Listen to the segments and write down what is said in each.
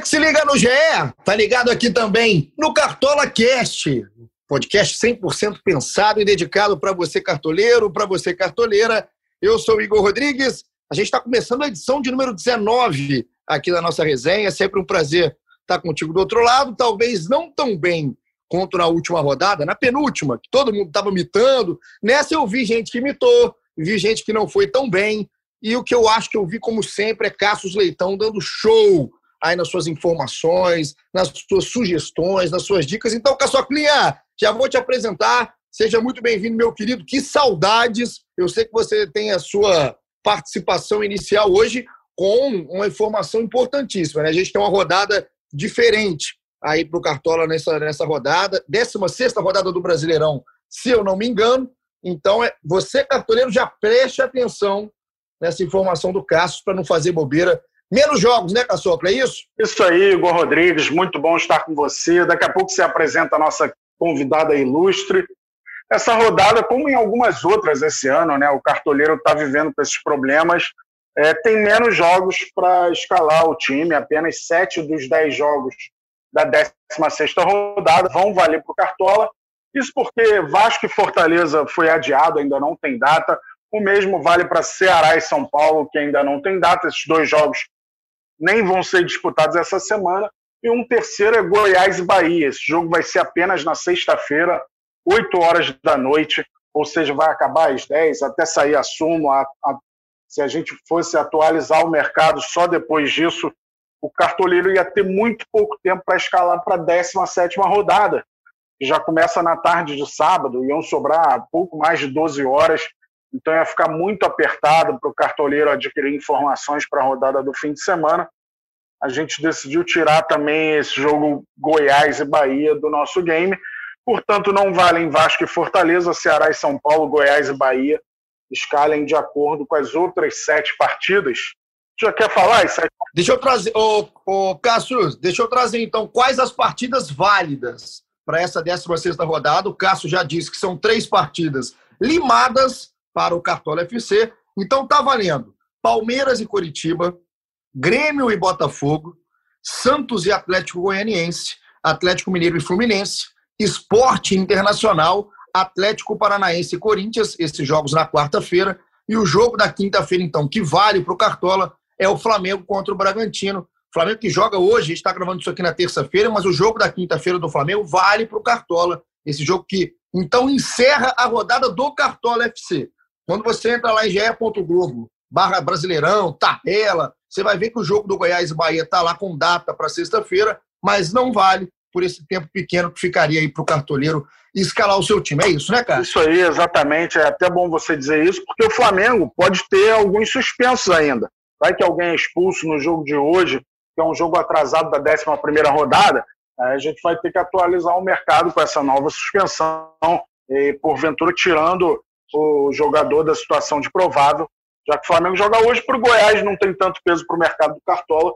Que se liga no GE, tá ligado aqui também no Cartola Cast, podcast 100% pensado e dedicado para você cartoleiro, para você cartoleira. Eu sou Igor Rodrigues. A gente está começando a edição de número 19 aqui da nossa resenha. É sempre um prazer estar contigo do outro lado. Talvez não tão bem quanto na última rodada, na penúltima, que todo mundo estava mitando. Nessa eu vi gente que imitou, vi gente que não foi tão bem. E o que eu acho que eu vi, como sempre, é Cassius Leitão dando show aí nas suas informações, nas suas sugestões, nas suas dicas. Então, Caçoclinha, já vou te apresentar. Seja muito bem-vindo, meu querido. Que saudades! Eu sei que você tem a sua participação inicial hoje com uma informação importantíssima. Né? A gente tem uma rodada diferente aí para o Cartola nessa, nessa rodada. 16 rodada do Brasileirão, se eu não me engano. Então, é, você, cartoleiro, já preste atenção nessa informação do Cássio para não fazer bobeira Menos jogos, né, Caçocla? É isso? Isso aí, Igor Rodrigues. Muito bom estar com você. Daqui a pouco você apresenta a nossa convidada ilustre. Essa rodada, como em algumas outras esse ano, né, o cartoleiro está vivendo com esses problemas. É, tem menos jogos para escalar o time, apenas sete dos dez jogos da 16 rodada vão valer para o Cartola. Isso porque Vasco e Fortaleza foi adiado, ainda não tem data. O mesmo vale para Ceará e São Paulo, que ainda não tem data. Esses dois jogos nem vão ser disputados essa semana. E um terceiro é Goiás e Bahia. Esse jogo vai ser apenas na sexta-feira, 8 horas da noite, ou seja, vai acabar às 10, até sair a súmula. Se a gente fosse atualizar o mercado só depois disso, o cartoleiro ia ter muito pouco tempo para escalar para a 17 rodada, que já começa na tarde de sábado, iam sobrar pouco mais de 12 horas, então ia ficar muito apertado para o cartoleiro adquirir informações para a rodada do fim de semana a gente decidiu tirar também esse jogo Goiás e Bahia do nosso game. Portanto, não valem Vasco e Fortaleza, Ceará e São Paulo, Goiás e Bahia escalem de acordo com as outras sete partidas. Já quer falar isso? Deixa eu trazer, ô, ô Cássio, deixa eu trazer então quais as partidas válidas para essa 16 rodada. O Cássio já disse que são três partidas limadas para o Cartola FC. Então tá valendo Palmeiras e Coritiba, Grêmio e Botafogo, Santos e Atlético Goianiense, Atlético Mineiro e Fluminense, Esporte Internacional, Atlético Paranaense e Corinthians, esses jogos na quarta-feira, e o jogo da quinta-feira, então, que vale para o Cartola, é o Flamengo contra o Bragantino. Flamengo que joga hoje, está gravando isso aqui na terça-feira, mas o jogo da quinta-feira do Flamengo vale para o Cartola. Esse jogo que, então, encerra a rodada do Cartola FC. Quando você entra lá em ge.globo, barra Brasileirão, tabela, você vai ver que o jogo do Goiás e Bahia está lá com data para sexta-feira, mas não vale por esse tempo pequeno que ficaria aí para o cartoleiro escalar o seu time. É isso, né, cara? Isso aí, exatamente. É até bom você dizer isso, porque o Flamengo pode ter alguns suspensos ainda. Vai que alguém é expulso no jogo de hoje, que é um jogo atrasado da 11 rodada, a gente vai ter que atualizar o mercado com essa nova suspensão, e porventura tirando o jogador da situação de provável já que o Flamengo joga hoje para o Goiás, não tem tanto peso para o mercado do Cartola.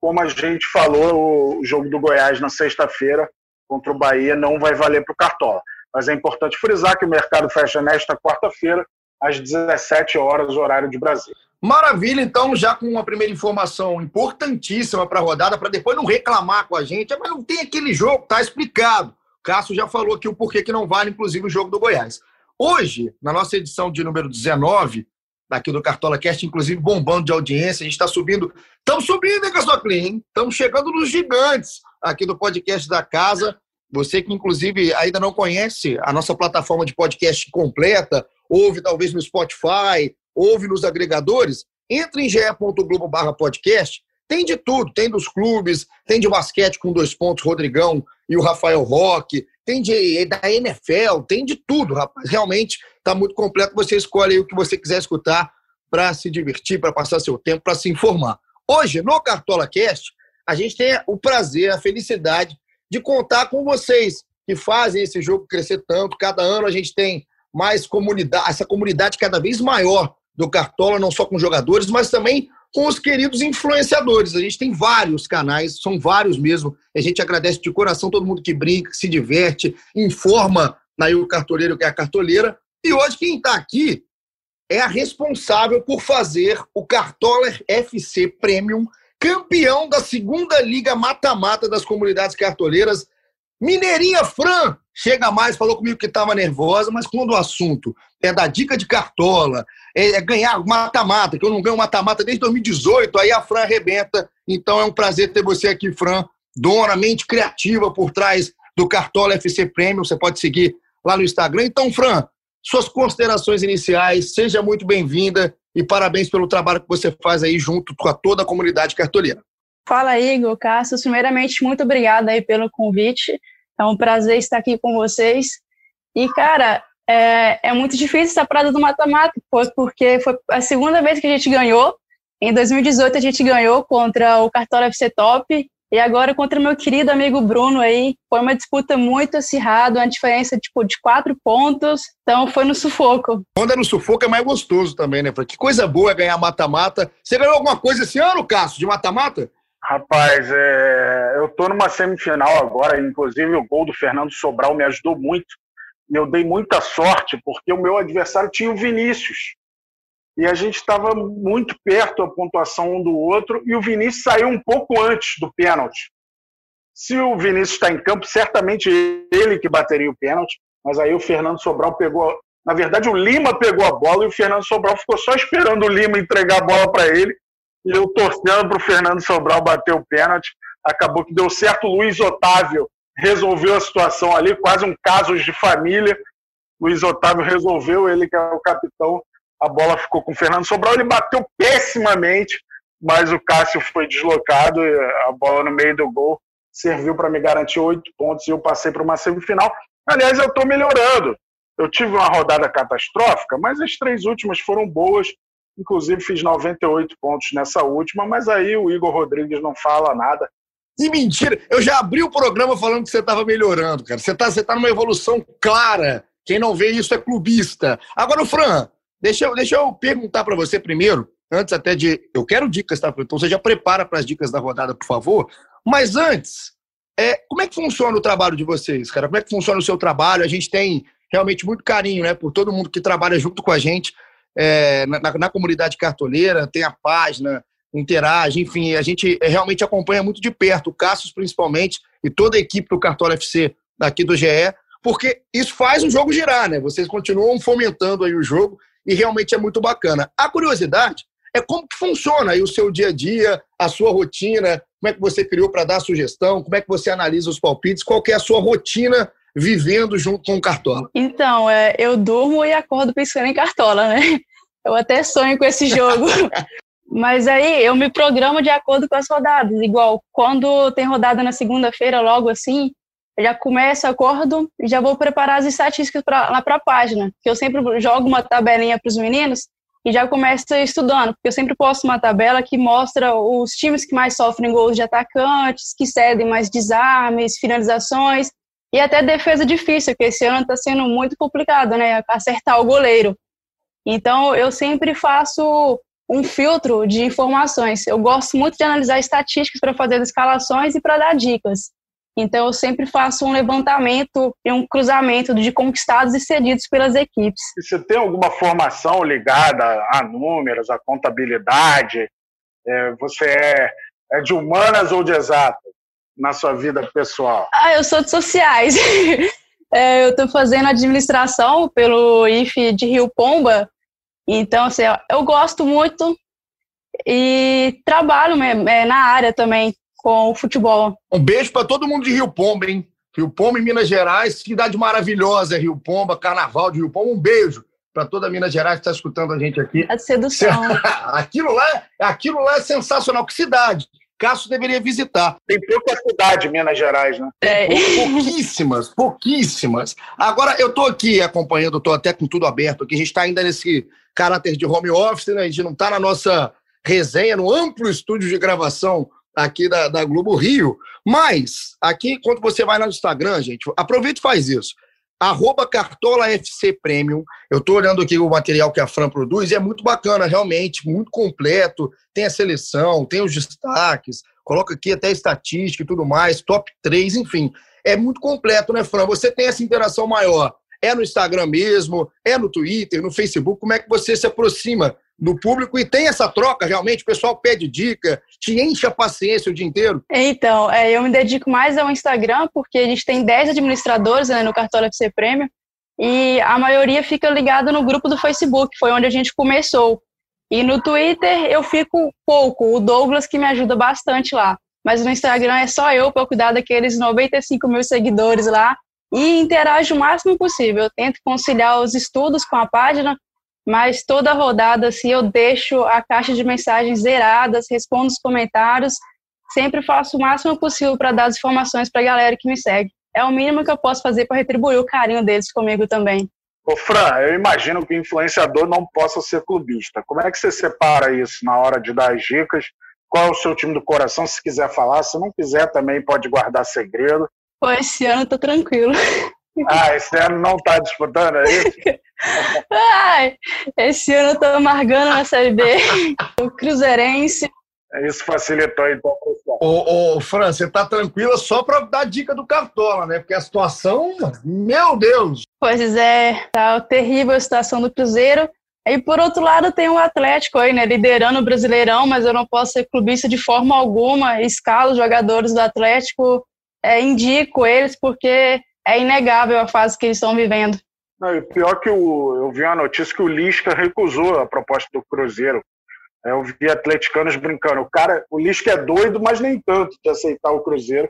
Como a gente falou, o jogo do Goiás na sexta-feira contra o Bahia não vai valer para o Cartola. Mas é importante frisar que o mercado fecha nesta quarta-feira, às 17 horas, horário de Brasília. Maravilha, então, já com uma primeira informação importantíssima para a rodada, para depois não reclamar com a gente. Mas não tem aquele jogo, tá explicado. O Cássio já falou aqui o porquê que não vale, inclusive, o jogo do Goiás. Hoje, na nossa edição de número 19, aqui do Cartola Cast, inclusive bombando de audiência. A gente está subindo. Estamos subindo, hein, Clean? Estamos chegando nos gigantes aqui do podcast da casa. Você que, inclusive, ainda não conhece a nossa plataforma de podcast completa, ouve talvez no Spotify, ouve nos agregadores, entre em ge.globo podcast. Tem de tudo, tem dos clubes, tem de basquete com dois pontos, Rodrigão e o Rafael Roque, tem de, da NFL, tem de tudo, rapaz. Realmente está muito completo. Você escolhe o que você quiser escutar para se divertir, para passar seu tempo, para se informar. Hoje, no Cartola Cast, a gente tem o prazer, a felicidade de contar com vocês que fazem esse jogo crescer tanto. Cada ano a gente tem mais comunidade, essa comunidade cada vez maior do Cartola, não só com jogadores, mas também com os queridos influenciadores. A gente tem vários canais, são vários mesmo. A gente agradece de coração todo mundo que brinca, se diverte, informa aí o cartoleiro que é a cartoleira. E hoje quem está aqui é a responsável por fazer o Cartola FC Premium campeão da segunda liga mata-mata das comunidades cartoleiras. Mineirinha Fran chega mais, falou comigo que estava nervosa, mas quando o assunto é da dica de cartola, é, é ganhar mata-mata, que eu não ganho mata-mata desde 2018, aí a Fran arrebenta. Então é um prazer ter você aqui, Fran, dona, mente criativa por trás do Cartola FC Premium. Você pode seguir lá no Instagram. Então, Fran, suas considerações iniciais, seja muito bem-vinda e parabéns pelo trabalho que você faz aí junto com a toda a comunidade cartoleira. Fala, Igor, Cássio. Primeiramente, muito obrigada aí pelo convite. É um prazer estar aqui com vocês. E, cara, é, é muito difícil essa parada do mata-mata, porque foi a segunda vez que a gente ganhou. Em 2018 a gente ganhou contra o Cartola FC Top e agora contra o meu querido amigo Bruno aí. Foi uma disputa muito acirrada, uma diferença tipo, de quatro pontos. Então foi no sufoco. Quando é no sufoco é mais gostoso também, né? Que coisa boa é ganhar mata-mata. Você ganhou alguma coisa esse ano, Cássio, de mata-mata? Rapaz, é... eu tô numa semifinal agora, inclusive o gol do Fernando Sobral me ajudou muito. Eu dei muita sorte, porque o meu adversário tinha o Vinícius e a gente estava muito perto a pontuação um do outro e o Vinícius saiu um pouco antes do pênalti. Se o Vinícius está em campo, certamente ele que bateria o pênalti, mas aí o Fernando Sobral pegou. Na verdade, o Lima pegou a bola e o Fernando Sobral ficou só esperando o Lima entregar a bola para ele. E eu torcendo para o Fernando Sobral bater o pênalti. Acabou que deu certo. Luiz Otávio resolveu a situação ali, quase um caso de família. Luiz Otávio resolveu, ele que é o capitão, a bola ficou com o Fernando Sobral, ele bateu pessimamente, mas o Cássio foi deslocado, a bola no meio do gol serviu para me garantir oito pontos e eu passei para uma semifinal. Aliás, eu estou melhorando. Eu tive uma rodada catastrófica, mas as três últimas foram boas. Inclusive, fiz 98 pontos nessa última, mas aí o Igor Rodrigues não fala nada. Que mentira! Eu já abri o programa falando que você estava melhorando, cara. Você está você tá numa evolução clara. Quem não vê isso é clubista. Agora, o Fran, Deixa eu, deixa eu perguntar para você primeiro, antes até de. Eu quero dicas, tá? Então você já prepara para as dicas da rodada, por favor. Mas antes, é, como é que funciona o trabalho de vocês, cara? Como é que funciona o seu trabalho? A gente tem realmente muito carinho, né, por todo mundo que trabalha junto com a gente é, na, na, comunidade cartoleira, tem a página, interage, enfim, a gente realmente acompanha muito de perto, o Cassius principalmente, e toda a equipe do Cartola FC daqui do GE, porque isso faz o jogo girar, né? Vocês continuam fomentando aí o jogo e realmente é muito bacana. A curiosidade é como que funciona aí o seu dia a dia, a sua rotina, como é que você criou para dar sugestão, como é que você analisa os palpites, qual que é a sua rotina vivendo junto com o Cartola? Então, é, eu durmo e acordo pensando em Cartola, né? Eu até sonho com esse jogo. Mas aí eu me programo de acordo com as rodadas. Igual quando tem rodada na segunda-feira, logo assim, eu já começo, acordo e já vou preparar as estatísticas pra, lá para a página. Que eu sempre jogo uma tabelinha para os meninos e já começo estudando, porque eu sempre posto uma tabela que mostra os times que mais sofrem gols de atacantes, que cedem mais desarmes, finalizações e até defesa difícil, que esse ano está sendo muito complicado, né? Acertar o goleiro. Então eu sempre faço um filtro de informações. Eu gosto muito de analisar estatísticas para fazer escalações e para dar dicas. Então, eu sempre faço um levantamento e um cruzamento de conquistados e cedidos pelas equipes. E você tem alguma formação ligada a números, a contabilidade? É, você é, é de humanas ou de exatas na sua vida pessoal? Ah, eu sou de sociais. é, eu estou fazendo administração pelo IFE de Rio Pomba. Então, assim, eu gosto muito e trabalho é, na área também com o futebol. Um beijo para todo mundo de Rio Pomba, hein? Rio Pomba, em Minas Gerais, cidade maravilhosa, Rio Pomba, Carnaval de Rio Pomba. Um beijo para toda Minas Gerais que está escutando a gente aqui. A sedução. aquilo, lá, aquilo lá é sensacional. Que cidade! Cássio deveria visitar. Tem pouca cidade em Minas Gerais, né? É. Pouquíssimas, pouquíssimas. Agora, eu estou aqui acompanhando, estou até com tudo aberto aqui. A gente está ainda nesse caráter de home office, né? A gente não está na nossa resenha, no amplo estúdio de gravação aqui da, da Globo Rio. Mas, aqui, quando você vai no Instagram, gente, aproveita e faz isso. Arroba Cartola FC Premium. Eu estou olhando aqui o material que a Fran produz e é muito bacana, realmente, muito completo. Tem a seleção, tem os destaques, coloca aqui até estatística e tudo mais, top 3, enfim. É muito completo, né, Fran? Você tem essa interação maior. É no Instagram mesmo, é no Twitter, no Facebook. Como é que você se aproxima do público e tem essa troca realmente? O pessoal pede dica, te enche a paciência o dia inteiro? Então, é, eu me dedico mais ao Instagram, porque a gente tem 10 administradores né, no Cartola FC Prêmio e a maioria fica ligada no grupo do Facebook, foi onde a gente começou. E no Twitter eu fico pouco, o Douglas que me ajuda bastante lá. Mas no Instagram é só eu para cuidar daqueles 95 mil seguidores lá e interajo o máximo possível. Eu tento conciliar os estudos com a página, mas toda rodada assim, eu deixo a caixa de mensagens zeradas, respondo os comentários, sempre faço o máximo possível para dar as informações para a galera que me segue. É o mínimo que eu posso fazer para retribuir o carinho deles comigo também. Ô Fran, eu imagino que o influenciador não possa ser clubista. Como é que você separa isso na hora de dar as dicas? Qual é o seu time do coração, se quiser falar? Se não quiser, também pode guardar segredo. Pô, esse ano eu tô tranquilo. Ah, esse ano não tá disputando, é isso? Ai, esse ano eu tô amargando na Série B. O Cruzeirense. Isso facilitou então Ô, ô Fran, você tá tranquila só para dar dica do Cartola, né? Porque a situação, meu Deus! Pois é, tá terrível a situação do Cruzeiro. E por outro lado tem o Atlético aí, né? Liderando o Brasileirão, mas eu não posso ser clubista de forma alguma. Escalo os jogadores do Atlético, é, indico eles porque é inegável a fase que eles estão vivendo. Não, pior que o, eu vi uma notícia que o Lisca recusou a proposta do Cruzeiro. É, eu vi atleticanos brincando. O cara, o Lisca é doido, mas nem tanto de aceitar o Cruzeiro.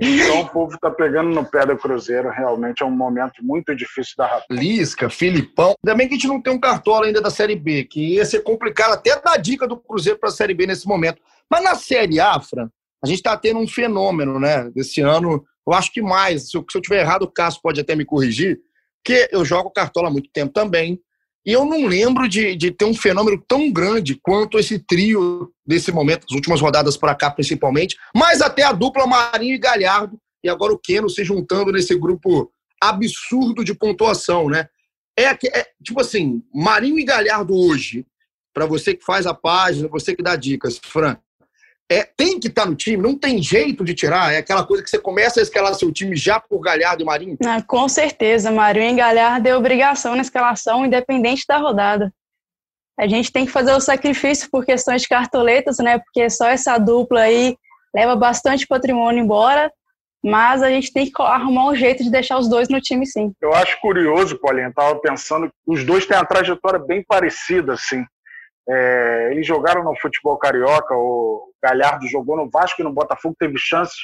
Então o povo está pegando no pé do Cruzeiro. Realmente é um momento muito difícil da Raposa. Lisca, Filipão. Ainda bem que a gente não tem um cartola ainda da Série B, que ia ser complicado até dar dica do Cruzeiro para a Série B nesse momento. Mas na Série A, Fran, a gente está tendo um fenômeno, né? Desse ano, eu acho que mais. Se eu, se eu tiver errado, o Cássio pode até me corrigir, que eu jogo cartola há muito tempo também. E eu não lembro de, de ter um fenômeno tão grande quanto esse trio desse momento, as últimas rodadas para cá principalmente, mas até a dupla Marinho e Galhardo, e agora o Keno se juntando nesse grupo absurdo de pontuação, né? É, é tipo assim, Marinho e Galhardo hoje, para você que faz a página, você que dá dicas, Fran, é, tem que estar tá no time, não tem jeito de tirar. É aquela coisa que você começa a escalar seu time já por Galhardo e Marinho? Ah, com certeza, Marinho e Galhardo é obrigação na escalação, independente da rodada. A gente tem que fazer o sacrifício por questões de cartoletas, né? Porque só essa dupla aí leva bastante patrimônio embora, mas a gente tem que arrumar um jeito de deixar os dois no time, sim. Eu acho curioso, Paulinho, estava pensando que os dois têm uma trajetória bem parecida, assim. É, eles jogaram no futebol carioca, o Galhardo jogou no Vasco e no Botafogo, teve chances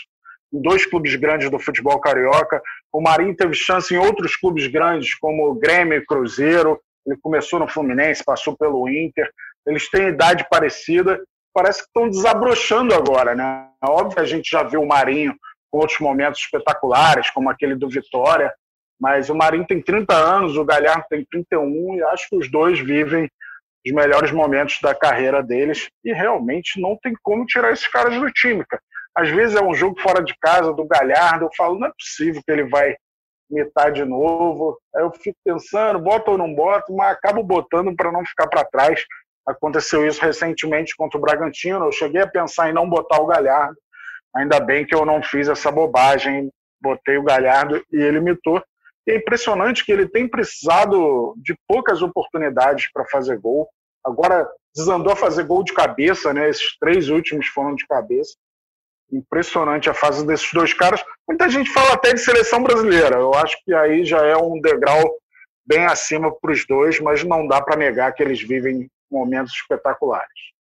em dois clubes grandes do futebol carioca. O Marinho teve chance em outros clubes grandes, como o Grêmio e Cruzeiro. Ele começou no Fluminense, passou pelo Inter. Eles têm idade parecida, parece que estão desabrochando agora, né? Óbvio que a gente já viu o Marinho com outros momentos espetaculares, como aquele do Vitória, mas o Marinho tem 30 anos, o Galhardo tem 31 e acho que os dois vivem os melhores momentos da carreira deles e realmente não tem como tirar esses caras do time, cara. Às vezes é um jogo fora de casa do Galhardo, eu falo, não é possível que ele vai imitar de novo. Aí eu fico pensando, boto ou não boto, mas acabo botando para não ficar para trás. Aconteceu isso recentemente contra o Bragantino, eu cheguei a pensar em não botar o Galhardo. Ainda bem que eu não fiz essa bobagem, botei o Galhardo e ele imitou. E é impressionante que ele tem precisado de poucas oportunidades para fazer gol. Agora desandou a fazer gol de cabeça, né? Esses três últimos foram de cabeça. Impressionante a fase desses dois caras. Muita gente fala até de seleção brasileira. Eu acho que aí já é um degrau bem acima para os dois, mas não dá para negar que eles vivem momentos espetaculares.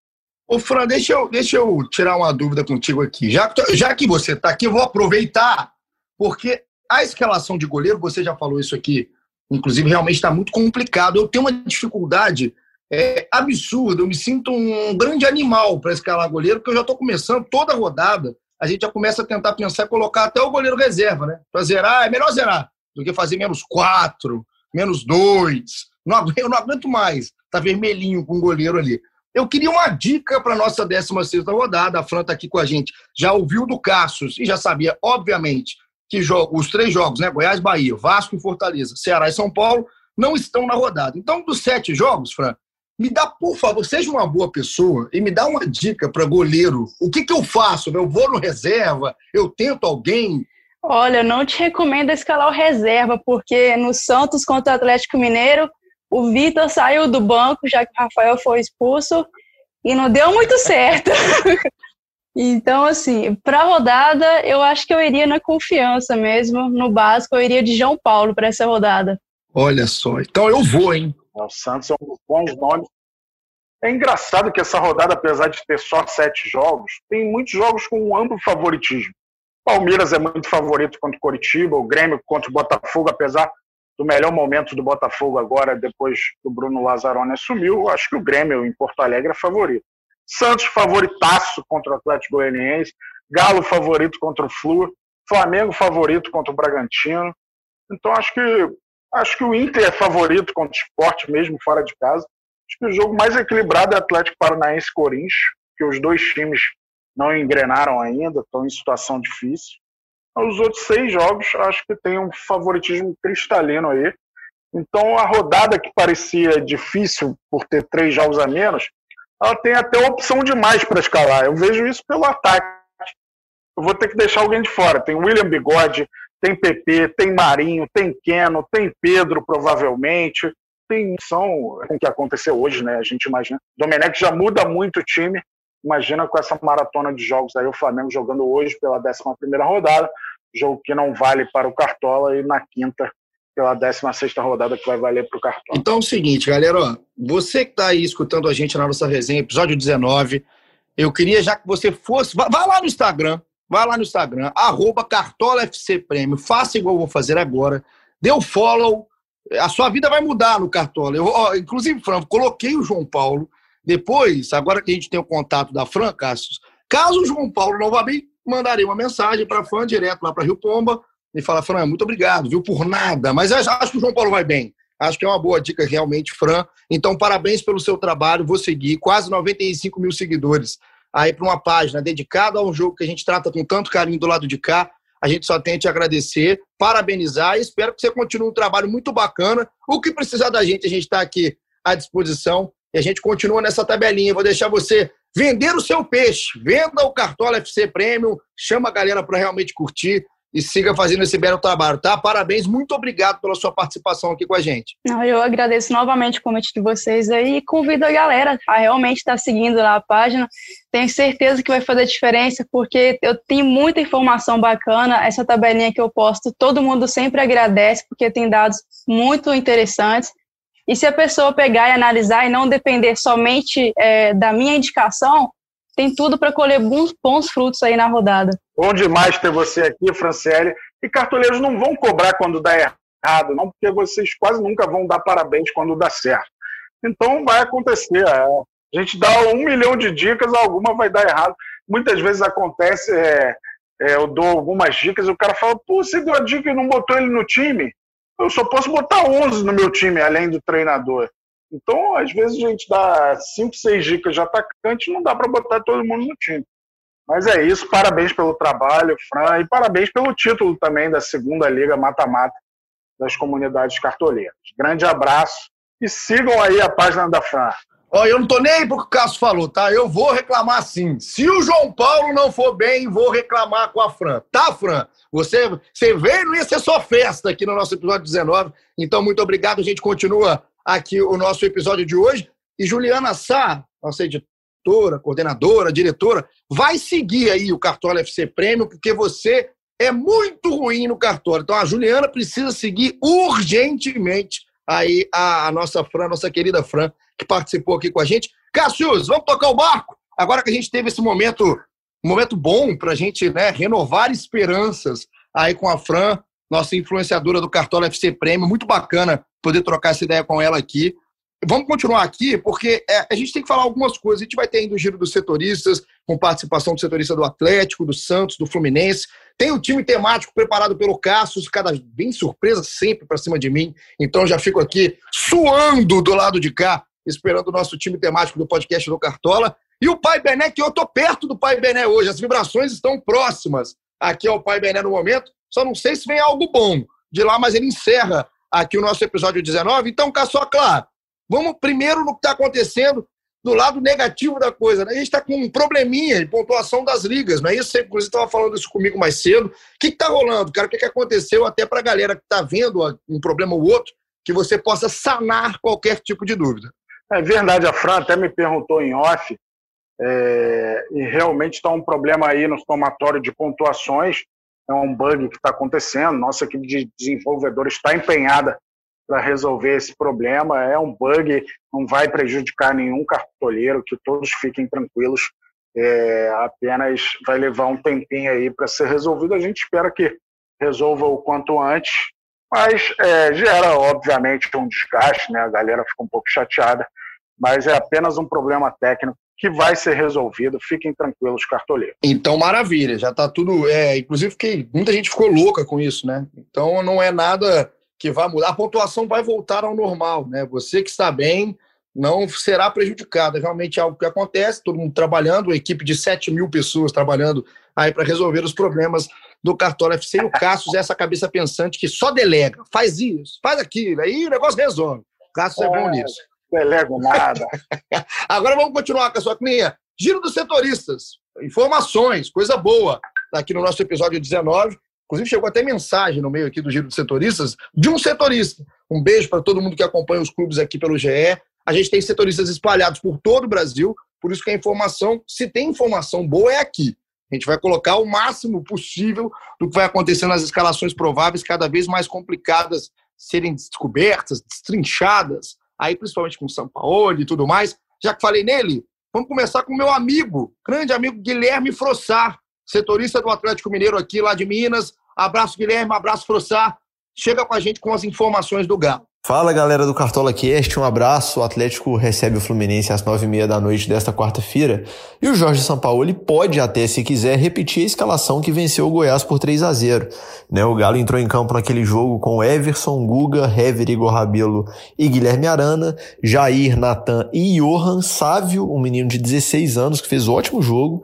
Ô, Fran, deixa eu, deixa eu tirar uma dúvida contigo aqui. Já, já que você está aqui, eu vou aproveitar, porque a escalação de goleiro, você já falou isso aqui, inclusive, realmente está muito complicado. Eu tenho uma dificuldade é, absurda. Eu me sinto um grande animal para escalar goleiro, porque eu já estou começando toda rodada. A gente já começa a tentar pensar colocar até o goleiro reserva, né? Para zerar, é melhor zerar do que fazer menos quatro, menos dois. Não aguento, eu não aguento mais. Tá vermelhinho com o goleiro ali. Eu queria uma dica para a nossa 16 rodada. A Fran está aqui com a gente. Já ouviu do Cassius e já sabia, obviamente, que os três jogos, né? Goiás, Bahia, Vasco e Fortaleza, Ceará e São Paulo, não estão na rodada. Então, dos sete jogos, Fran, me dá, por favor, seja uma boa pessoa e me dá uma dica para goleiro. O que, que eu faço? Eu vou no reserva? Eu tento alguém? Olha, não te recomendo escalar o reserva, porque no Santos contra o Atlético Mineiro, o Vitor saiu do banco, já que o Rafael foi expulso, e não deu muito certo. então, assim, para a rodada, eu acho que eu iria na confiança mesmo, no básico, eu iria de João Paulo para essa rodada. Olha só, então eu vou, hein? O Santos é um dos bons nomes. É engraçado que essa rodada, apesar de ter só sete jogos, tem muitos jogos com um amplo favoritismo. Palmeiras é muito favorito contra o Coritiba, o Grêmio contra o Botafogo, apesar do melhor momento do Botafogo agora, depois que o Bruno Lazzaroni assumiu, acho que o Grêmio em Porto Alegre é favorito. Santos favoritaço contra o Atlético Goianiense, Galo favorito contra o Flu, Flamengo favorito contra o Bragantino. Então acho que acho que o Inter é favorito contra o Sport mesmo fora de casa. Acho que o jogo mais equilibrado é Atlético Paranaense Corinthians, que os dois times não engrenaram ainda, estão em situação difícil. Os outros seis jogos, acho que tem um favoritismo cristalino aí. Então, a rodada que parecia difícil por ter três jogos a menos, ela tem até opção demais para escalar. Eu vejo isso pelo ataque. Eu vou ter que deixar alguém de fora. Tem William Bigode, tem PP, tem Marinho, tem Keno, tem Pedro, provavelmente. Tem são com o que aconteceu hoje, né? A gente imagina. Domenech já muda muito o time. Imagina com essa maratona de jogos aí, o Flamengo jogando hoje pela 11 rodada, jogo que não vale para o Cartola, e na quinta, pela 16 rodada, que vai valer para o Cartola. Então é o seguinte, galera, ó, você que está aí escutando a gente na nossa resenha, episódio 19, eu queria já que você fosse. Vai, vai lá no Instagram, vai lá no Instagram, arroba faça igual eu vou fazer agora, dê o um follow, a sua vida vai mudar no Cartola. Eu, ó, inclusive, Franco, coloquei o João Paulo depois, agora que a gente tem o contato da Fran, Cassius, caso o João Paulo não vá bem, mandarei uma mensagem para a Fran direto lá para Rio Pomba e falar, Fran, muito obrigado, viu, por nada. Mas acho que o João Paulo vai bem. Acho que é uma boa dica realmente, Fran. Então, parabéns pelo seu trabalho. Vou seguir quase 95 mil seguidores aí para uma página dedicada a um jogo que a gente trata com tanto carinho do lado de cá. A gente só tem a te agradecer, parabenizar e espero que você continue um trabalho muito bacana. O que precisar da gente, a gente está aqui à disposição. E a gente continua nessa tabelinha. Vou deixar você vender o seu peixe. Venda o Cartola FC Premium, chama a galera para realmente curtir e siga fazendo esse belo trabalho, tá? Parabéns, muito obrigado pela sua participação aqui com a gente. Não, eu agradeço novamente o convite de vocês aí e convido a galera a realmente estar tá seguindo lá a página. Tenho certeza que vai fazer diferença, porque eu tenho muita informação bacana. Essa tabelinha que eu posto, todo mundo sempre agradece, porque tem dados muito interessantes. E se a pessoa pegar e analisar e não depender somente é, da minha indicação, tem tudo para colher bons, bons frutos aí na rodada. Bom demais ter você aqui, Franciele. E cartoleiros não vão cobrar quando dá errado, não, porque vocês quase nunca vão dar parabéns quando dá certo. Então vai acontecer. É. A gente dá um milhão de dicas, alguma vai dar errado. Muitas vezes acontece, é, é, eu dou algumas dicas e o cara fala, pô, você deu a dica e não botou ele no time? eu só posso botar 11 no meu time, além do treinador. Então, às vezes, a gente dá 5, 6 dicas de atacante não dá para botar todo mundo no time. Mas é isso, parabéns pelo trabalho, Fran, e parabéns pelo título também da segunda Liga Mata-Mata das comunidades cartoleiras. Grande abraço e sigam aí a página da Fran. Ó, eu não tô nem aí porque o Cássio falou, tá? Eu vou reclamar sim. Se o João Paulo não for bem, vou reclamar com a Fran. Tá, Fran? Você, você veio, não ia ser só festa aqui no nosso episódio 19. Então, muito obrigado. A gente continua aqui o nosso episódio de hoje. E Juliana Sá, nossa editora, coordenadora, diretora, vai seguir aí o Cartola FC Prêmio, porque você é muito ruim no Cartola. Então, a Juliana precisa seguir urgentemente aí a, a nossa Fran, nossa querida Fran, que participou aqui com a gente. Cassius, vamos tocar o barco? Agora que a gente teve esse momento, um momento bom para a gente né, renovar esperanças aí com a Fran, nossa influenciadora do Cartola FC Prêmio. Muito bacana poder trocar essa ideia com ela aqui. Vamos continuar aqui, porque é, a gente tem que falar algumas coisas. A gente vai ter ainda o giro dos setoristas, com participação do setorista do Atlético, do Santos, do Fluminense. Tem o time temático preparado pelo Cassius, cada bem surpresa sempre para cima de mim. Então já fico aqui suando do lado de cá esperando o nosso time temático do podcast do Cartola. E o Pai Bené, que eu estou perto do Pai Bené hoje. As vibrações estão próximas aqui ao Pai Bené no momento. Só não sei se vem algo bom de lá, mas ele encerra aqui o nosso episódio 19. Então, só claro, vamos primeiro no que está acontecendo do lado negativo da coisa. Né? A gente está com um probleminha de pontuação das ligas, não é isso? Você, inclusive, estava falando isso comigo mais cedo. O que está rolando, cara? O que, que aconteceu até para a galera que está vendo um problema ou outro? que você possa sanar qualquer tipo de dúvida. É verdade, a Fran até me perguntou em off, é, e realmente está um problema aí no somatório de pontuações, é um bug que está acontecendo, nossa equipe de desenvolvedores está empenhada para resolver esse problema, é um bug, não vai prejudicar nenhum cartoleiro, que todos fiquem tranquilos, é, apenas vai levar um tempinho aí para ser resolvido, a gente espera que resolva o quanto antes, mas é, gera, obviamente, um desgaste, né? a galera fica um pouco chateada, mas é apenas um problema técnico que vai ser resolvido. Fiquem tranquilos, cartoleiros. Então, maravilha, já está tudo. É, inclusive, fiquei, muita gente ficou louca com isso, né? Então, não é nada que vai mudar. A pontuação vai voltar ao normal, né? Você que está bem não será prejudicado. É realmente algo que acontece, todo mundo trabalhando, uma equipe de 7 mil pessoas trabalhando aí para resolver os problemas do Cartola FC. E o Cassius é essa cabeça pensante que só delega, faz isso, faz aquilo, aí o negócio resolve. Cassius é, é bom nisso. Delego nada. Agora vamos continuar com a sua clinha. Giro dos setoristas. Informações, coisa boa. Tá aqui no nosso episódio 19. Inclusive, chegou até mensagem no meio aqui do Giro dos Setoristas de um setorista. Um beijo para todo mundo que acompanha os clubes aqui pelo GE. A gente tem setoristas espalhados por todo o Brasil, por isso que a informação, se tem informação boa, é aqui. A gente vai colocar o máximo possível do que vai acontecer nas escalações prováveis, cada vez mais complicadas serem descobertas, destrinchadas, aí principalmente com o São Paulo e tudo mais. Já que falei nele, vamos começar com meu amigo, grande amigo Guilherme Frossar, setorista do Atlético Mineiro aqui lá de Minas. Abraço, Guilherme, abraço, Frossar. Chega com a gente com as informações do Galo. Fala galera do Cartola Cast, um abraço. O Atlético recebe o Fluminense às nove e meia da noite desta quarta-feira e o Jorge Sampaoli pode até, se quiser, repetir a escalação que venceu o Goiás por 3 a 0 né? O Galo entrou em campo naquele jogo com Everson, Guga, Hever, Igor Rabelo e Guilherme Arana, Jair, Natan e Johan Sávio, um menino de 16 anos que fez um ótimo jogo,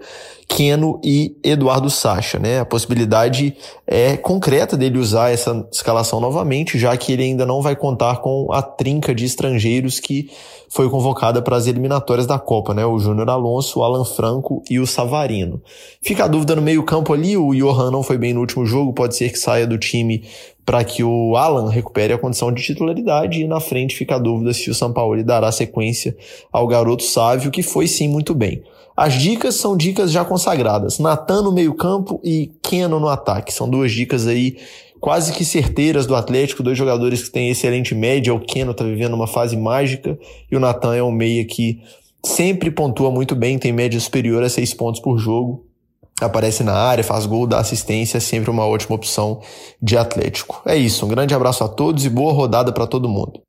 Keno e Eduardo Sacha, né? A possibilidade é concreta dele usar essa escalação novamente, já que ele ainda não vai contar com a trinca de estrangeiros que foi convocada para as eliminatórias da Copa, né? O Júnior Alonso, o Alan Franco e o Savarino. Fica a dúvida no meio-campo ali, o Johan não foi bem no último jogo, pode ser que saia do time para que o Alan recupere a condição de titularidade e na frente fica a dúvida se o Sampaoli dará sequência ao garoto Sávio, que foi sim muito bem. As dicas são dicas já consagradas. Natan no meio-campo e Keno no ataque. São duas dicas aí quase que certeiras do Atlético, dois jogadores que têm excelente média. O Keno está vivendo uma fase mágica e o Natan é um meia que sempre pontua muito bem, tem média superior a seis pontos por jogo. Aparece na área, faz gol, dá assistência, é sempre uma ótima opção de Atlético. É isso, um grande abraço a todos e boa rodada para todo mundo.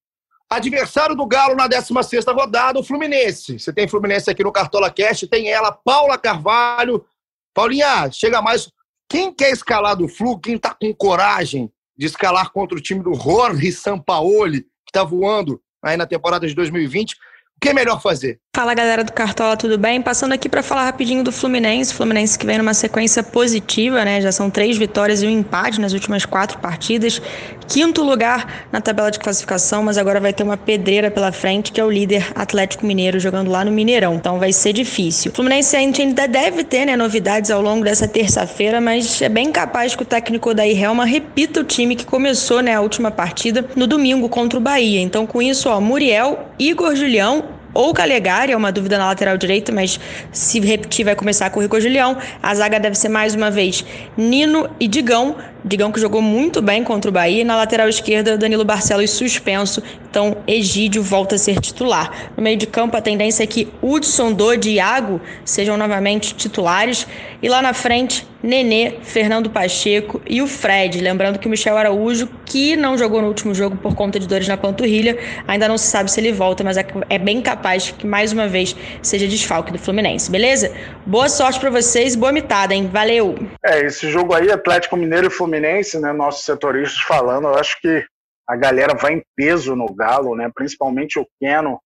Adversário do Galo na 16 rodada, o Fluminense. Você tem Fluminense aqui no Cartola Cast, tem ela, Paula Carvalho. Paulinha, chega mais. Quem quer escalar do Flu, quem está com coragem de escalar contra o time do Jorge Sampaoli, que está voando aí na temporada de 2020, que é melhor fazer? Fala galera do Cartola, tudo bem? Passando aqui para falar rapidinho do Fluminense. Fluminense que vem numa sequência positiva, né? Já são três vitórias e um empate nas últimas quatro partidas. Quinto lugar na tabela de classificação, mas agora vai ter uma pedreira pela frente, que é o líder Atlético Mineiro, jogando lá no Mineirão. Então vai ser difícil. O Fluminense ainda deve ter né, novidades ao longo dessa terça-feira, mas é bem capaz que o técnico da Helma repita o time que começou né, a última partida no domingo contra o Bahia. Então, com isso, ó, Muriel, Igor Julião ou Calegari, é uma dúvida na lateral direita, mas se repetir vai começar com o Rico Julião. A zaga deve ser mais uma vez Nino e Digão. Digão que jogou muito bem contra o Bahia. Na lateral esquerda, Danilo Barcelos suspenso. Então, Egídio volta a ser titular. No meio de campo, a tendência é que Hudson, Dodi e Iago sejam novamente titulares. E lá na frente, Nenê, Fernando Pacheco e o Fred. Lembrando que o Michel Araújo, que não jogou no último jogo por conta de dores na panturrilha, ainda não se sabe se ele volta, mas é, é bem capaz que mais uma vez seja desfalque do Fluminense, beleza? Boa sorte para vocês, boa mitada, hein? Valeu! É, esse jogo aí, Atlético Mineiro e Fluminense, né? Nossos setoristas falando, eu acho que a galera vai em peso no Galo, né? Principalmente o Keno,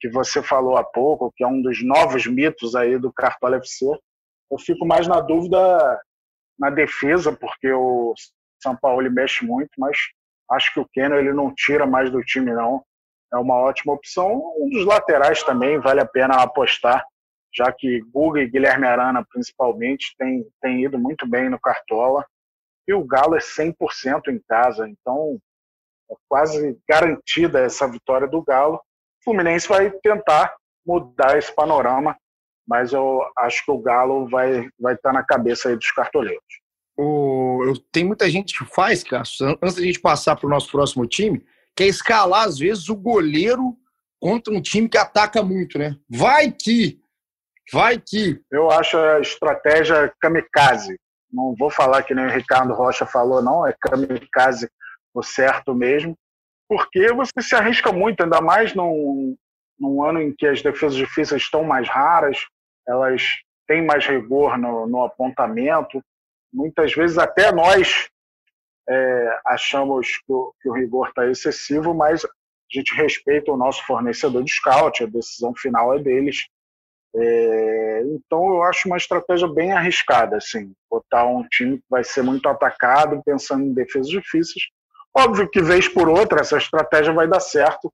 que você falou há pouco, que é um dos novos mitos aí do Cartola FC eu fico mais na dúvida na defesa, porque o São Paulo mexe muito, mas acho que o Keno ele não tira mais do time, não. É uma ótima opção. Um dos laterais também vale a pena apostar, já que Guga e Guilherme Arana, principalmente, tem, tem ido muito bem no Cartola. E o Galo é 100% em casa, então é quase garantida essa vitória do Galo. O Fluminense vai tentar mudar esse panorama, mas eu acho que o Galo vai, vai estar na cabeça aí dos cartoleiros. O, eu, tem muita gente que faz, Cássio, antes da gente passar para o nosso próximo time, que é escalar, às vezes, o goleiro contra um time que ataca muito, né? Vai que! Vai que! Eu acho a estratégia kamikaze. Não vou falar que nem o Ricardo Rocha falou, não, é kamikaze o certo mesmo, porque você se arrisca muito, ainda mais num, num ano em que as defesas difíceis estão mais raras, elas têm mais rigor no, no apontamento. Muitas vezes até nós é, achamos que o, que o rigor está excessivo, mas a gente respeita o nosso fornecedor de scout, a decisão final é deles. É, então eu acho uma estratégia bem arriscada, assim, botar um time que vai ser muito atacado, pensando em defesas difíceis. Óbvio que vez por outra essa estratégia vai dar certo,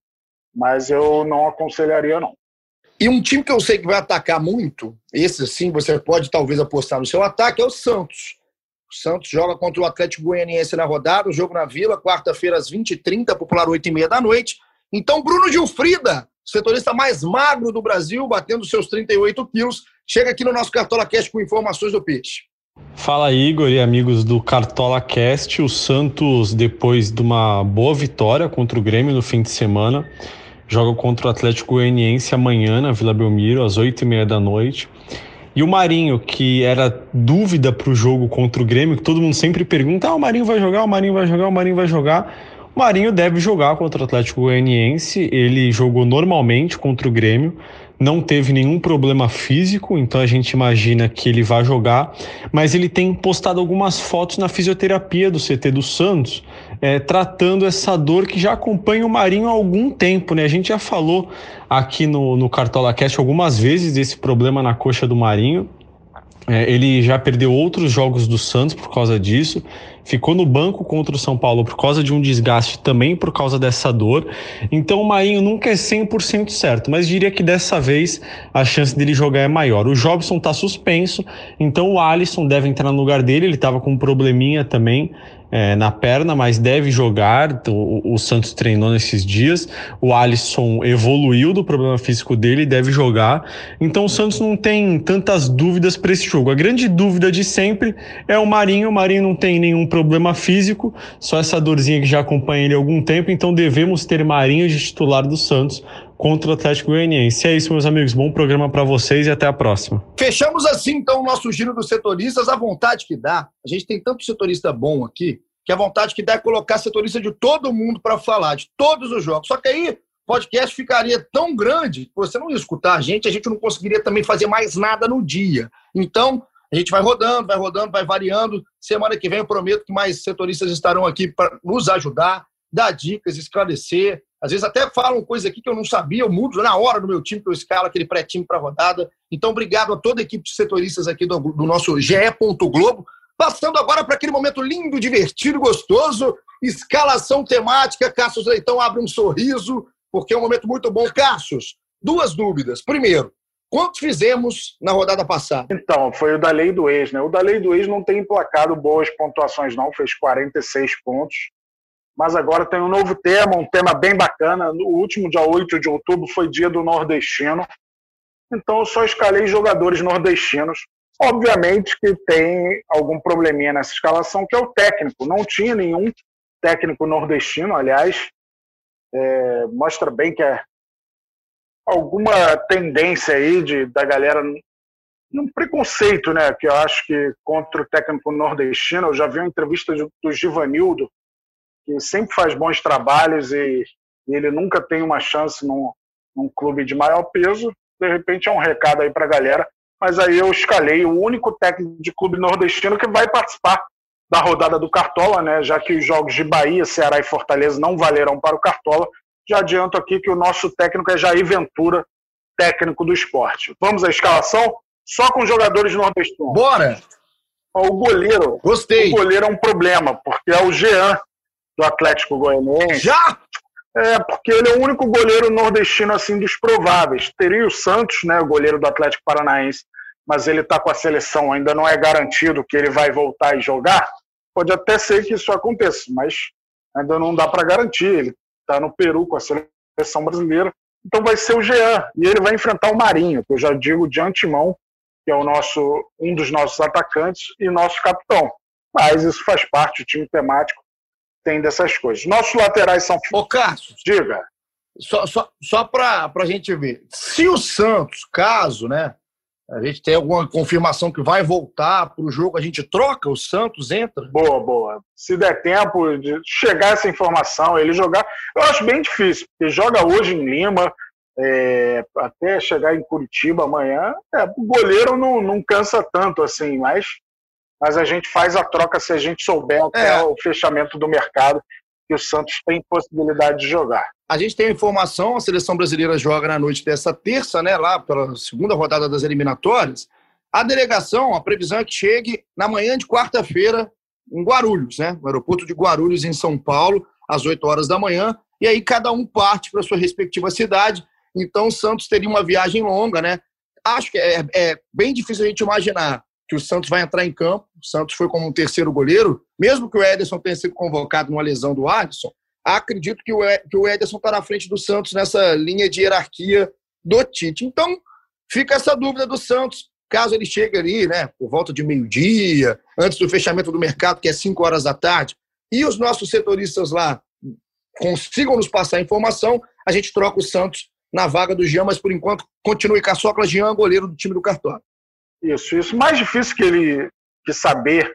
mas eu não aconselharia não. E um time que eu sei que vai atacar muito, esse sim você pode talvez apostar no seu ataque, é o Santos. O Santos joga contra o Atlético Goianiense na rodada, o jogo na Vila, quarta-feira às 20h30, popular 8h30 da noite. Então, Bruno Gilfrida, setorista mais magro do Brasil, batendo seus 38 quilos, chega aqui no nosso Cartola Cash com informações do peixe. Fala Igor e amigos do Cartola Cast. O Santos, depois de uma boa vitória contra o Grêmio no fim de semana, joga contra o Atlético Goianiense amanhã na Vila Belmiro, às 8h30 da noite. E o Marinho, que era dúvida para o jogo contra o Grêmio, que todo mundo sempre pergunta: ah, o Marinho vai jogar, o Marinho vai jogar, o Marinho vai jogar. Marinho deve jogar contra o Atlético Goianiense. Ele jogou normalmente contra o Grêmio, não teve nenhum problema físico, então a gente imagina que ele vai jogar. Mas ele tem postado algumas fotos na fisioterapia do CT do Santos, é, tratando essa dor que já acompanha o Marinho há algum tempo, né? A gente já falou aqui no, no Cartola Cast algumas vezes desse problema na coxa do Marinho. É, ele já perdeu outros jogos do Santos por causa disso, ficou no banco contra o São Paulo por causa de um desgaste também por causa dessa dor. Então o Marinho nunca é 100% certo, mas diria que dessa vez a chance dele jogar é maior. O Jobson está suspenso, então o Alisson deve entrar no lugar dele, ele estava com um probleminha também é, na perna, mas deve jogar. O, o, Santos treinou nesses dias. O Alisson evoluiu do problema físico dele e deve jogar. Então o Santos não tem tantas dúvidas para esse jogo. A grande dúvida de sempre é o Marinho. O Marinho não tem nenhum problema físico, só essa dorzinha que já acompanha ele há algum tempo. Então devemos ter Marinho de titular do Santos contra o Atlético Goianiense. É isso, meus amigos. Bom programa para vocês e até a próxima. Fechamos assim, então, o nosso giro dos setoristas. A vontade que dá. A gente tem tanto setorista bom aqui, que a vontade que dá é colocar setorista de todo mundo para falar, de todos os jogos. Só que aí podcast ficaria tão grande que você não ia escutar a gente, a gente não conseguiria também fazer mais nada no dia. Então, a gente vai rodando, vai rodando, vai variando. Semana que vem eu prometo que mais setoristas estarão aqui para nos ajudar, dar dicas, esclarecer, às vezes até falam coisa aqui que eu não sabia, eu mudo na hora do meu time, que eu escalo aquele pré-time para rodada. Então, obrigado a toda a equipe de setoristas aqui do, do nosso GE. Globo. Passando agora para aquele momento lindo, divertido, gostoso, escalação temática. Cassius Leitão abre um sorriso, porque é um momento muito bom. Cassius, duas dúvidas. Primeiro, quantos fizemos na rodada passada? Então, foi o da lei do ex, né? O da lei do ex não tem emplacado boas pontuações, não, fez 46 pontos. Mas agora tem um novo tema, um tema bem bacana. No último dia 8 de outubro foi dia do nordestino. Então eu só escalei jogadores nordestinos. Obviamente que tem algum probleminha nessa escalação, que é o técnico. Não tinha nenhum técnico nordestino, aliás. É, mostra bem que é alguma tendência aí de, da galera num preconceito, né, que eu acho que contra o técnico nordestino. Eu já vi uma entrevista do Givanildo, que sempre faz bons trabalhos e, e ele nunca tem uma chance num, num, clube de maior peso. De repente é um recado aí para a galera. Mas aí eu escalei o único técnico de clube nordestino que vai participar da rodada do Cartola, né? Já que os jogos de Bahia, Ceará e Fortaleza não valerão para o Cartola. Já adianto aqui que o nosso técnico é Jair Ventura, técnico do esporte. Vamos à escalação? Só com jogadores nordestinos. Bora! O goleiro. Gostei. O goleiro é um problema, porque é o Jean, do Atlético Goianiense. Já? É, porque ele é o único goleiro nordestino assim dos prováveis. Teria o Santos, né, o goleiro do Atlético Paranaense, mas ele está com a seleção, ainda não é garantido que ele vai voltar e jogar. Pode até ser que isso aconteça, mas ainda não dá para garantir. Ele está no Peru com a seleção brasileira. Então vai ser o Jean. E ele vai enfrentar o Marinho, que eu já digo de antemão, que é o nosso, um dos nossos atacantes e nosso capitão. Mas isso faz parte, o time temático tem dessas coisas. Nossos laterais são. Ô, Cássio. Diga. Só, só, só para a gente ver. Se o Santos, caso, né? A gente tem alguma confirmação que vai voltar para o jogo, a gente troca, o Santos entra? Boa, boa. Se der tempo de chegar essa informação, ele jogar, eu acho bem difícil, porque joga hoje em Lima, é, até chegar em Curitiba amanhã, é, o goleiro não, não cansa tanto assim, mas, mas a gente faz a troca se a gente souber até é. o fechamento do mercado que o Santos tem possibilidade de jogar. A gente tem a informação, a seleção brasileira joga na noite dessa terça, né, lá pela segunda rodada das eliminatórias. A delegação, a previsão é que chegue na manhã de quarta-feira em Guarulhos, né, no aeroporto de Guarulhos, em São Paulo, às 8 horas da manhã. E aí cada um parte para sua respectiva cidade. Então o Santos teria uma viagem longa, né? Acho que é, é bem difícil a gente imaginar que o Santos vai entrar em campo. O Santos foi como um terceiro goleiro, mesmo que o Ederson tenha sido convocado numa lesão do Alisson. Acredito que o Ederson está na frente do Santos nessa linha de hierarquia do Tite. Então, fica essa dúvida do Santos, caso ele chegue ali, né, por volta de meio-dia, antes do fechamento do mercado, que é 5 horas da tarde, e os nossos setoristas lá consigam nos passar informação, a gente troca o Santos na vaga do Jean, mas por enquanto continue Caçocla Jean, goleiro do time do Cartola. Isso, isso. Mais difícil que ele que saber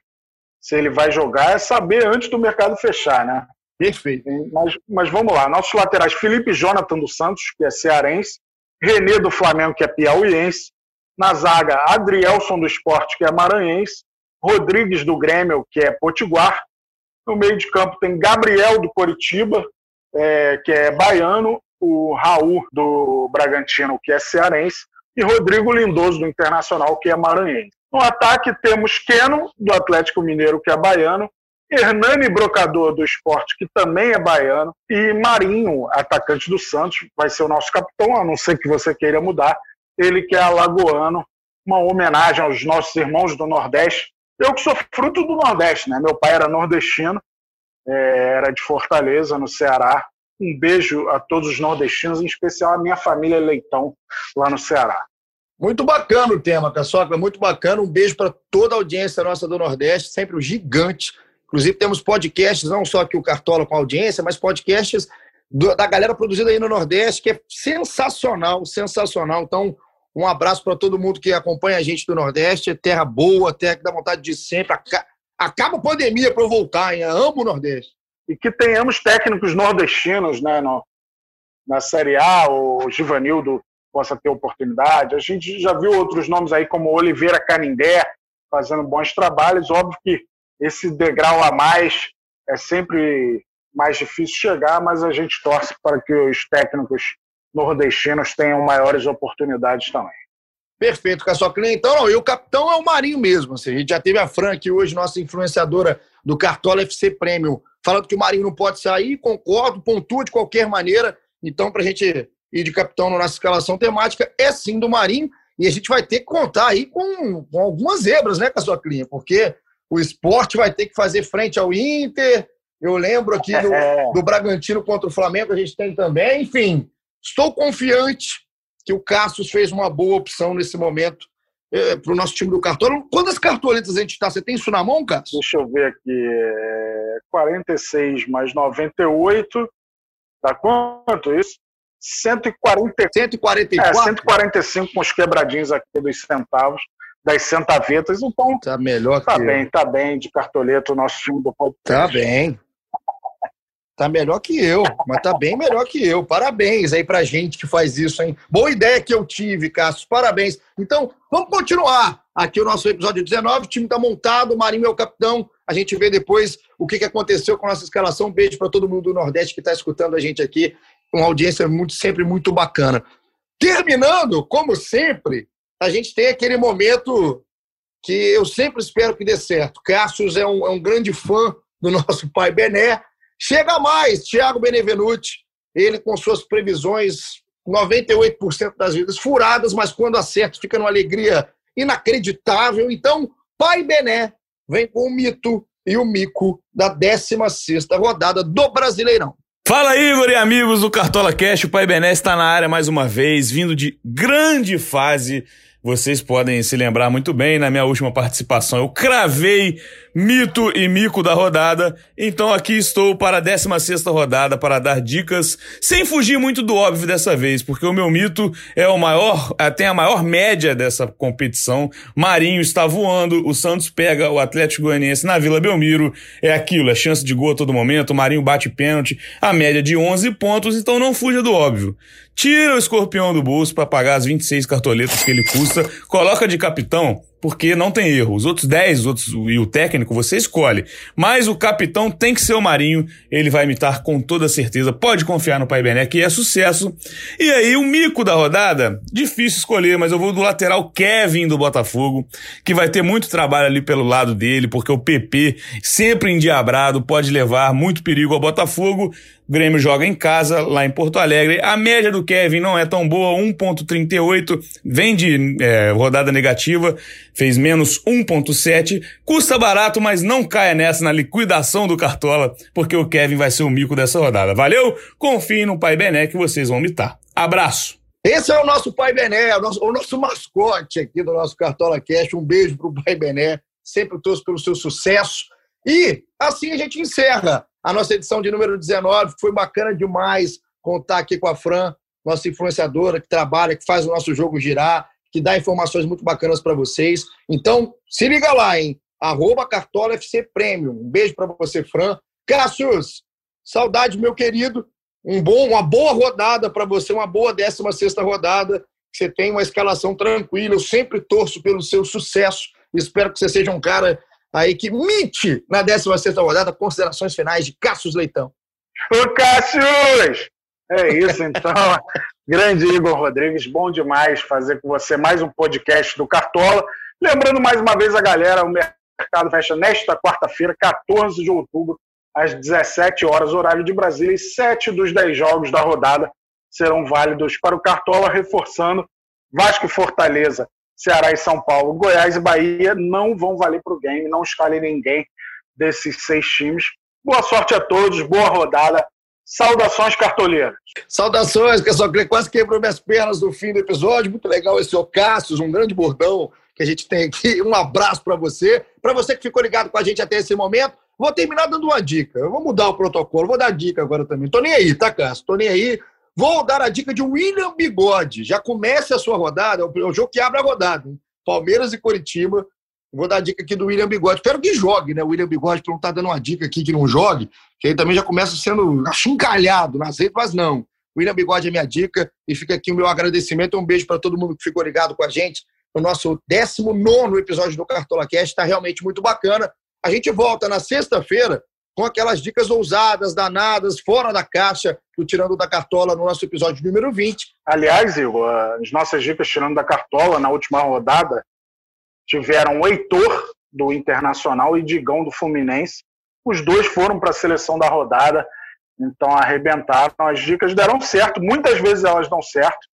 se ele vai jogar é saber antes do mercado fechar, né? Perfeito. Mas, mas vamos lá. Nossos laterais, Felipe Jonathan dos Santos, que é cearense, Renê do Flamengo, que é piauiense, na zaga, Adrielson do Esporte, que é maranhense, Rodrigues do Grêmio, que é potiguar, no meio de campo tem Gabriel do Coritiba, é, que é baiano, o Raul do Bragantino, que é cearense, e Rodrigo Lindoso, do Internacional, que é maranhense. No ataque temos Keno, do Atlético Mineiro, que é baiano, Hernani Brocador, do esporte, que também é baiano, e Marinho, atacante do Santos, vai ser o nosso capitão, a não ser que você queira mudar, ele que é alagoano, uma homenagem aos nossos irmãos do Nordeste. Eu que sou fruto do Nordeste, né? Meu pai era nordestino, é, era de Fortaleza, no Ceará, um beijo a todos os nordestinos, em especial a minha família Leitão, lá no Ceará. Muito bacana o tema, Caçoca, muito bacana. Um beijo para toda a audiência nossa do Nordeste, sempre um gigante. Inclusive, temos podcasts, não só aqui o Cartola com audiência, mas podcasts do, da galera produzida aí no Nordeste, que é sensacional, sensacional. Então, um abraço para todo mundo que acompanha a gente do Nordeste. É terra boa, terra que dá vontade de sempre. Acaba a pandemia para eu voltar, hein? Eu amo o Nordeste e que tenhamos técnicos nordestinos né, no, na Série A, o Givanildo possa ter oportunidade. A gente já viu outros nomes aí, como Oliveira Canindé, fazendo bons trabalhos. Óbvio que esse degrau a mais é sempre mais difícil chegar, mas a gente torce para que os técnicos nordestinos tenham maiores oportunidades também. Perfeito, Caçoclin. Então, não, e o capitão é o Marinho mesmo. Assim, a gente já teve a Fran aqui hoje, nossa influenciadora do Cartola FC Premium, falando que o Marinho não pode sair, concordo, pontua de qualquer maneira. Então, para a gente ir de capitão na nossa escalação temática, é sim do Marinho. E a gente vai ter que contar aí com, com algumas zebras, né, com a sua clínica, porque o esporte vai ter que fazer frente ao Inter. Eu lembro aqui do, é. do Bragantino contra o Flamengo, a gente tem também. Enfim, estou confiante que o Cassius fez uma boa opção nesse momento é, para o nosso time do Cartola. Quantas cartoletas a gente está? Você tem isso na mão, Cássio? Deixa eu ver aqui. É 46 mais 98. Dá quanto isso? 140, 144? É, 145 com os quebradinhos aqui dos centavos, das centavetas. Então, tá melhor tá que bem, eu. tá bem de cartoleta o nosso time do podcast. Tá bem. Tá melhor que eu, mas tá bem melhor que eu. Parabéns aí pra gente que faz isso, hein? Boa ideia que eu tive, Cássio. Parabéns. Então, vamos continuar. Aqui o nosso episódio 19, o time tá montado, o Marinho é o capitão. A gente vê depois o que aconteceu com a nossa escalação. Um beijo para todo mundo do Nordeste que está escutando a gente aqui. Uma audiência muito, sempre muito bacana. Terminando, como sempre, a gente tem aquele momento que eu sempre espero que dê certo. Cássio é um, é um grande fã do nosso pai Bené Chega mais, Thiago Benevenuti, ele com suas previsões 98% das vezes furadas, mas quando acerta fica numa alegria inacreditável. Então, Pai Bené vem com o mito e o mico da 16 rodada do Brasileirão. Fala Igor e amigos do Cartola Cash, o Pai Bené está na área mais uma vez, vindo de grande fase vocês podem se lembrar muito bem, na minha última participação eu cravei mito e mico da rodada, então aqui estou para a 16 rodada para dar dicas, sem fugir muito do óbvio dessa vez, porque o meu mito é o maior, é, tem a maior média dessa competição. Marinho está voando, o Santos pega o Atlético Goianiense na Vila Belmiro, é aquilo, é chance de gol a todo momento, o Marinho bate pênalti, a média de 11 pontos, então não fuja do óbvio. Tira o escorpião do bolso para pagar as 26 cartoletas que ele custa, coloca de capitão, porque não tem erro. Os outros 10, os outros, e o técnico, você escolhe. Mas o capitão tem que ser o Marinho, ele vai imitar com toda certeza. Pode confiar no Pai Bené, que é sucesso. E aí, o mico da rodada, difícil escolher, mas eu vou do lateral Kevin do Botafogo, que vai ter muito trabalho ali pelo lado dele, porque o PP, sempre endiabrado, pode levar muito perigo ao Botafogo. O Grêmio joga em casa, lá em Porto Alegre. A média do Kevin não é tão boa, 1,38, vem de é, rodada negativa fez menos 1,7. Custa barato, mas não caia nessa na liquidação do Cartola, porque o Kevin vai ser o mico dessa rodada. Valeu? Confie no Pai Bené que vocês vão mitar. Abraço! Esse é o nosso Pai Bené, o nosso, o nosso mascote aqui do nosso Cartola Cash. Um beijo pro Pai Bené, sempre torço pelo seu sucesso. E assim a gente encerra a nossa edição de número 19. Foi bacana demais contar aqui com a Fran, nossa influenciadora que trabalha, que faz o nosso jogo girar que dá informações muito bacanas para vocês. Então, se liga lá, hein? Arroba Cartola FC Premium. Um beijo para você, Fran. Cassius, saudade, meu querido. Um bom, uma boa rodada para você, uma boa 16 rodada. Você tem uma escalação tranquila. Eu sempre torço pelo seu sucesso. Espero que você seja um cara aí que mite na 16 rodada. Considerações finais de Cassius Leitão. Ô, Cassius! É isso, então. Grande Igor Rodrigues, bom demais fazer com você mais um podcast do Cartola. Lembrando mais uma vez a galera, o mercado fecha nesta quarta-feira, 14 de outubro, às 17 horas, horário de Brasília, e sete dos dez jogos da rodada serão válidos para o Cartola, reforçando Vasco e Fortaleza, Ceará e São Paulo, Goiás e Bahia não vão valer para o game, não escale ninguém desses seis times. Boa sorte a todos, boa rodada Saudações, cartoleiros. Saudações, só quase quebrou minhas pernas no fim do episódio. Muito legal esse Ocácios, um grande bordão que a gente tem aqui. Um abraço para você. Para você que ficou ligado com a gente até esse momento, vou terminar dando uma dica. Eu vou mudar o protocolo, vou dar dica agora também. Tô nem aí, tá, Cássio? Tô nem aí. Vou dar a dica de William Bigode. Já comece a sua rodada, é o jogo que abre a rodada. Hein? Palmeiras e Coritiba. Vou dar a dica aqui do William Bigode. Espero que jogue, né? O William Bigode, para não tá dando uma dica aqui que não jogue, que aí também já começa sendo achincalhado nas redes, mas não. O William Bigode é minha dica e fica aqui o meu agradecimento. Um beijo para todo mundo que ficou ligado com a gente no nosso 19 episódio do Cartola Cast. Está realmente muito bacana. A gente volta na sexta-feira com aquelas dicas ousadas, danadas, fora da caixa, do Tirando da Cartola no nosso episódio número 20. Aliás, Igor, as nossas dicas Tirando da Cartola na última rodada tiveram o Heitor, do Internacional, e Digão, do Fluminense. Os dois foram para a seleção da rodada, então arrebentaram. As dicas deram certo, muitas vezes elas dão certo.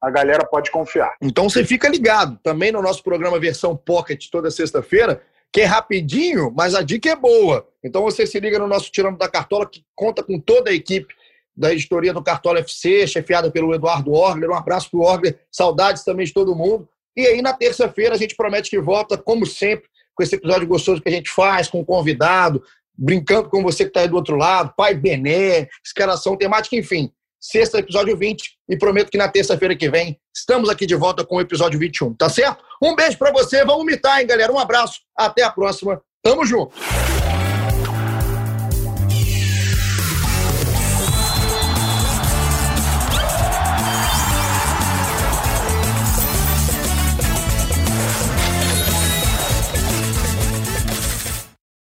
A galera pode confiar. Então você fica ligado também no nosso programa versão Pocket toda sexta-feira, que é rapidinho, mas a dica é boa. Então você se liga no nosso Tirando da Cartola, que conta com toda a equipe da editoria do Cartola FC, chefiada pelo Eduardo Orgler. Um abraço para o Orgler, saudades também de todo mundo. E aí, na terça-feira, a gente promete que volta, como sempre, com esse episódio gostoso que a gente faz, com o convidado, brincando com você que está aí do outro lado, Pai Bené, escalação temática, enfim. Sexta, episódio 20, e prometo que na terça-feira que vem estamos aqui de volta com o episódio 21, tá certo? Um beijo para você, vamos mitar, hein, galera? Um abraço, até a próxima, tamo junto!